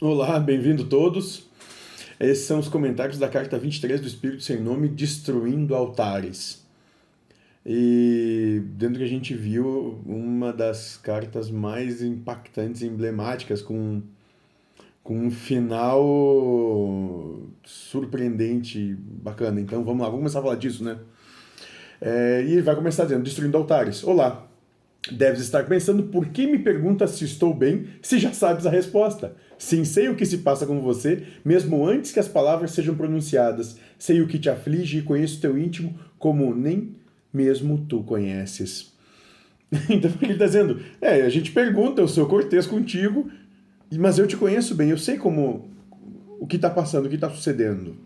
Olá, bem-vindo todos. Esses são os comentários da carta 23 do Espírito Sem Nome, Destruindo Altares. E dentro que a gente viu uma das cartas mais impactantes e emblemáticas, com, com um final surpreendente, bacana. Então vamos lá, vamos começar a falar disso, né? É, e vai começar dizendo: Destruindo Altares. Olá, Deves estar pensando por que me pergunta se estou bem, se já sabes a resposta. Sim, sei o que se passa com você, mesmo antes que as palavras sejam pronunciadas. Sei o que te aflige e conheço teu íntimo como nem mesmo tu conheces. Então ele está dizendo: é, a gente pergunta, eu sou cortês contigo, mas eu te conheço bem, eu sei como o que está passando, o que está sucedendo.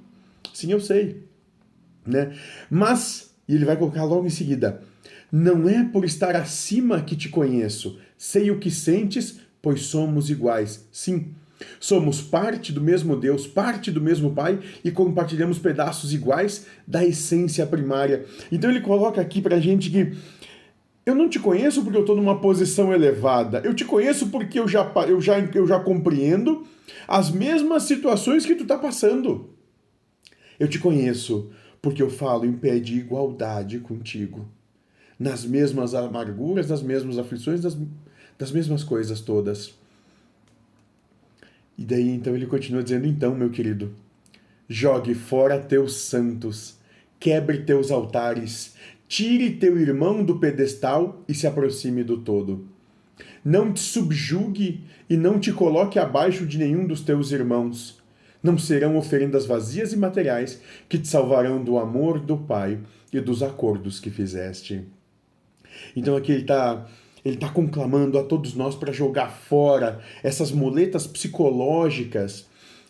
Sim, eu sei. Né? Mas, e ele vai colocar logo em seguida não é por estar acima que te conheço. Sei o que sentes, pois somos iguais. Sim, somos parte do mesmo Deus, parte do mesmo Pai e compartilhamos pedaços iguais da essência primária. Então ele coloca aqui pra gente que eu não te conheço porque eu estou numa posição elevada. Eu te conheço porque eu já, eu já, eu já compreendo as mesmas situações que tu está passando. Eu te conheço porque eu falo em pé de igualdade contigo nas mesmas amarguras, nas mesmas aflições, das, das mesmas coisas todas. E daí então ele continua dizendo: então, meu querido, jogue fora teus santos, quebre teus altares, tire teu irmão do pedestal e se aproxime do todo. Não te subjugue e não te coloque abaixo de nenhum dos teus irmãos. Não serão oferendas vazias e materiais que te salvarão do amor do Pai e dos acordos que fizeste. Então aqui ele está ele tá conclamando a todos nós para jogar fora essas muletas psicológicas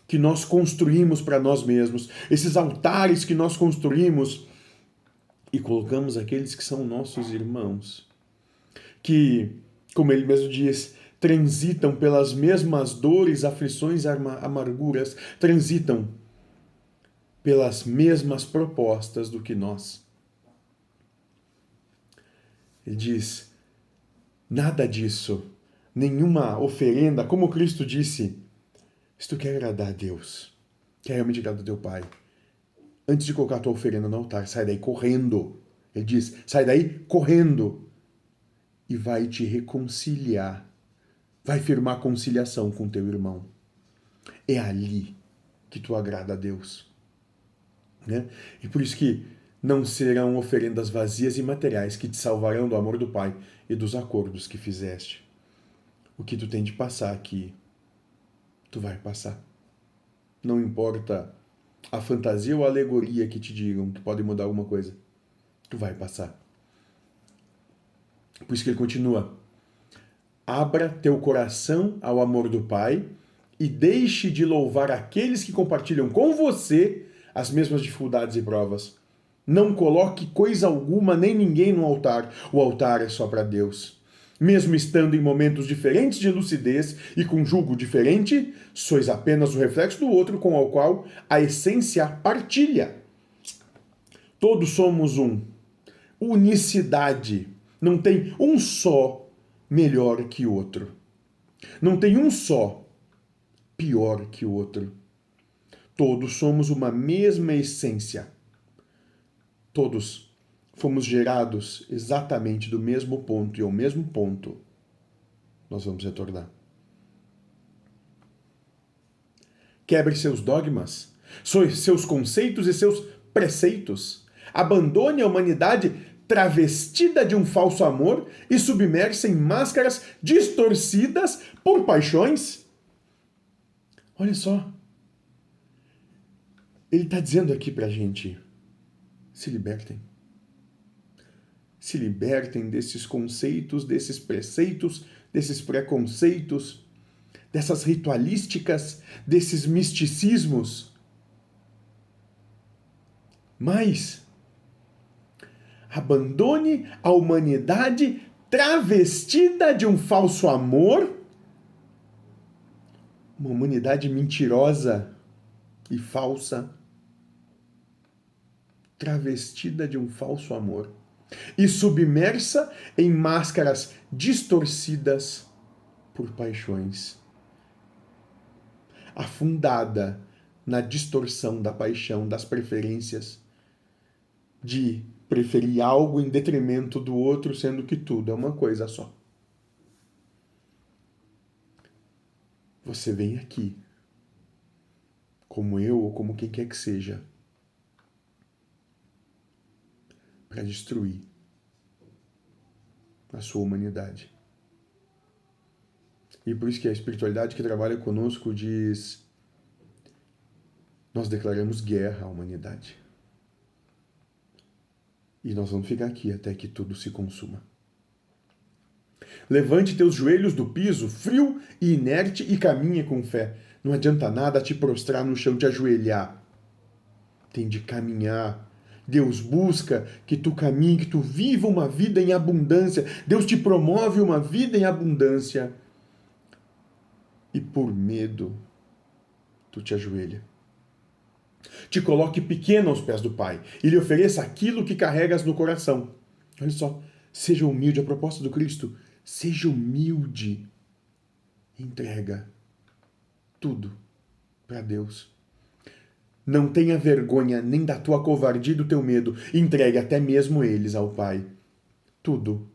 que nós construímos para nós mesmos, esses altares que nós construímos e colocamos aqueles que são nossos irmãos, que, como ele mesmo diz, transitam pelas mesmas dores, aflições, amarguras, transitam pelas mesmas propostas do que nós. Ele diz: nada disso, nenhuma oferenda, como Cristo disse, se tu quer agradar a Deus, quer realmente agradar a teu Pai, antes de colocar a tua oferenda no altar, sai daí correndo. Ele diz: sai daí correndo e vai te reconciliar, vai firmar conciliação com teu irmão. É ali que tu agrada a Deus. Né? E por isso que não serão oferendas vazias e materiais que te salvarão do amor do Pai e dos acordos que fizeste. O que tu tem de passar aqui, tu vai passar. Não importa a fantasia ou a alegoria que te digam que pode mudar alguma coisa, tu vai passar. Por isso que ele continua: abra teu coração ao amor do Pai e deixe de louvar aqueles que compartilham com você as mesmas dificuldades e provas não coloque coisa alguma nem ninguém no altar. O altar é só para Deus. Mesmo estando em momentos diferentes de lucidez e com julgo diferente, sois apenas o reflexo do outro com o qual a essência partilha. Todos somos um. Unicidade. Não tem um só melhor que outro. Não tem um só pior que o outro. Todos somos uma mesma essência Todos fomos gerados exatamente do mesmo ponto e ao mesmo ponto nós vamos retornar. Quebre seus dogmas, seus conceitos e seus preceitos. Abandone a humanidade travestida de um falso amor e submersa em máscaras distorcidas por paixões. Olha só. Ele está dizendo aqui para a gente se libertem. Se libertem desses conceitos, desses preceitos, desses preconceitos, dessas ritualísticas, desses misticismos. Mas abandone a humanidade travestida de um falso amor, uma humanidade mentirosa e falsa travestida de um falso amor e submersa em máscaras distorcidas por paixões. afundada na distorção da paixão, das preferências, de preferir algo em detrimento do outro, sendo que tudo é uma coisa só. Você vem aqui, como eu ou como quem quer que seja, para destruir a sua humanidade. E por isso que a espiritualidade que trabalha conosco diz: nós declaramos guerra à humanidade. E nós vamos ficar aqui até que tudo se consuma. Levante teus joelhos do piso, frio e inerte, e caminhe com fé. Não adianta nada te prostrar no chão, te ajoelhar. Tem de caminhar. Deus busca que tu caminhe, que tu viva uma vida em abundância. Deus te promove uma vida em abundância. E por medo, tu te ajoelha te coloque pequeno aos pés do Pai e lhe ofereça aquilo que carregas no coração. Olha só, seja humilde, a proposta do Cristo, seja humilde. Entrega tudo para Deus. Não tenha vergonha nem da tua covardia e do teu medo. Entregue até mesmo eles ao Pai. Tudo.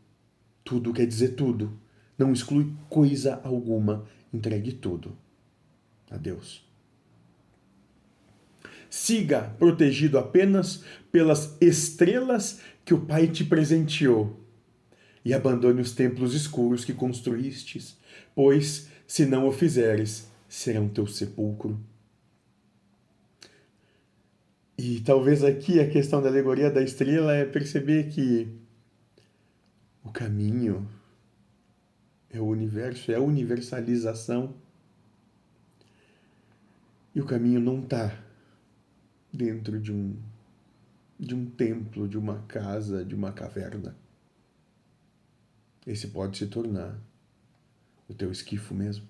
Tudo quer dizer tudo. Não exclui coisa alguma. Entregue tudo a Deus. Siga protegido apenas pelas estrelas que o Pai te presenteou. E abandone os templos escuros que construístes, pois, se não o fizeres, serão teu sepulcro. E talvez aqui a questão da alegoria da estrela é perceber que o caminho é o universo, é a universalização. E o caminho não está dentro de um de um templo, de uma casa, de uma caverna. Esse pode se tornar o teu esquifo mesmo.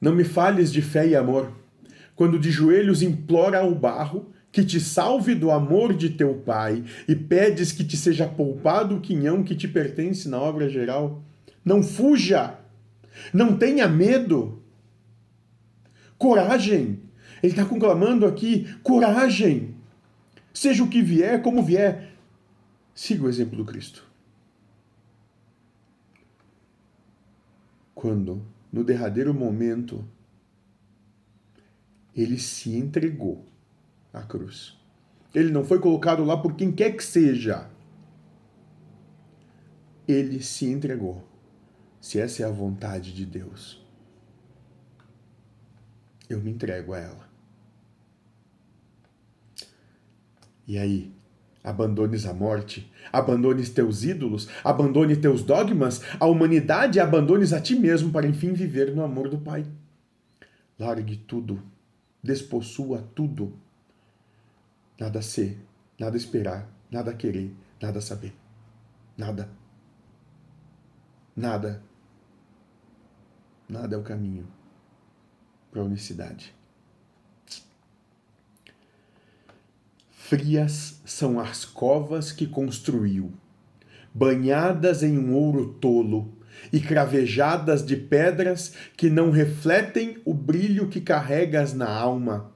Não me fales de fé e amor, quando de joelhos implora ao barro que te salve do amor de teu pai e pedes que te seja poupado o quinhão que te pertence na obra geral. Não fuja! Não tenha medo. Coragem. Ele está conclamando aqui: coragem. Seja o que vier, como vier. Siga o exemplo do Cristo. Quando, no derradeiro momento, ele se entregou à cruz. Ele não foi colocado lá por quem quer que seja. Ele se entregou se essa é a vontade de Deus, eu me entrego a ela. E aí, abandones a morte, abandones teus ídolos, abandone teus dogmas, a humanidade e abandones a ti mesmo para enfim viver no amor do Pai. Largue tudo, despossua tudo. Nada ser, nada esperar, nada querer, nada saber. Nada. Nada Nada é o caminho para a unicidade. Frias são as covas que construiu, banhadas em um ouro tolo e cravejadas de pedras que não refletem o brilho que carregas na alma.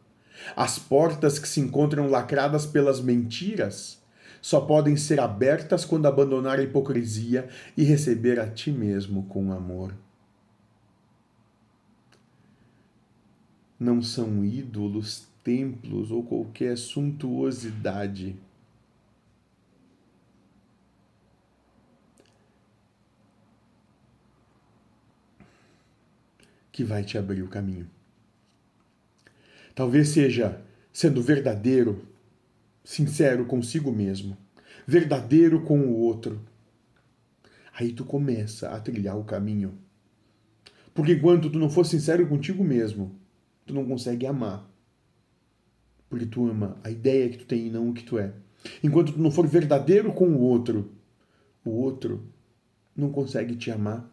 As portas que se encontram lacradas pelas mentiras só podem ser abertas quando abandonar a hipocrisia e receber a ti mesmo com amor. não são ídolos, templos ou qualquer suntuosidade. Que vai te abrir o caminho. Talvez seja sendo verdadeiro, sincero consigo mesmo, verdadeiro com o outro. Aí tu começa a trilhar o caminho. Porque enquanto tu não for sincero contigo mesmo, tu não consegue amar. Porque tu ama a ideia que tu tem e não o que tu é. Enquanto tu não for verdadeiro com o outro, o outro não consegue te amar.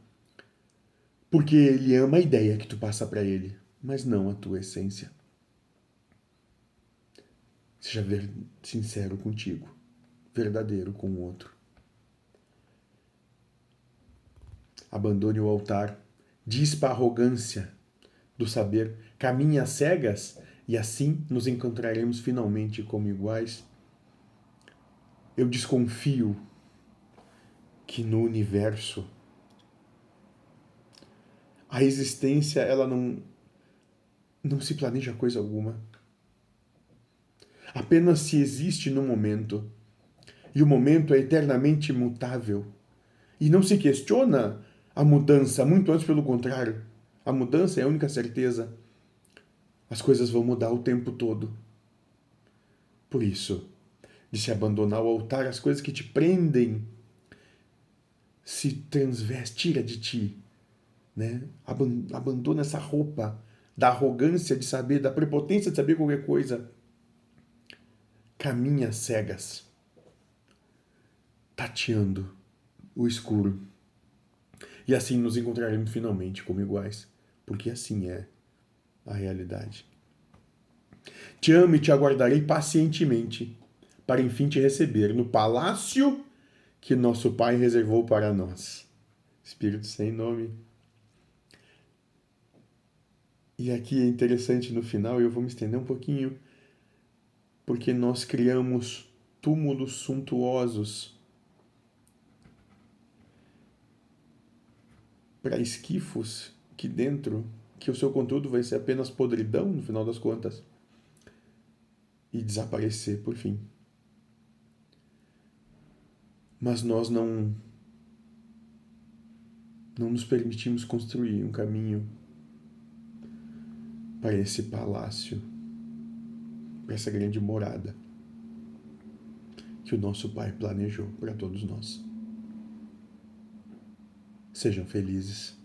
Porque ele ama a ideia que tu passa para ele, mas não a tua essência. Seja ver, sincero contigo, verdadeiro com o outro. abandone o altar, dispa a arrogância do saber, caminhe às cegas e assim nos encontraremos finalmente como iguais. Eu desconfio que no universo a existência ela não não se planeja coisa alguma. Apenas se existe no momento. E o momento é eternamente mutável. E não se questiona a mudança, muito antes pelo contrário. A mudança é a única certeza. As coisas vão mudar o tempo todo. Por isso, de se abandonar o altar, as coisas que te prendem se transveste, tira de ti, né? Abandona essa roupa da arrogância de saber, da prepotência de saber qualquer coisa. Caminha cegas, tateando o escuro. E assim nos encontraremos finalmente como iguais, porque assim é a realidade. Te amo e te aguardarei pacientemente, para enfim te receber no palácio que nosso Pai reservou para nós. Espírito sem nome. E aqui é interessante no final, eu vou me estender um pouquinho, porque nós criamos túmulos suntuosos para esquifos que dentro, que o seu conteúdo vai ser apenas podridão no final das contas e desaparecer por fim. Mas nós não não nos permitimos construir um caminho para esse palácio, para essa grande morada que o nosso Pai planejou para todos nós. Sejam felizes.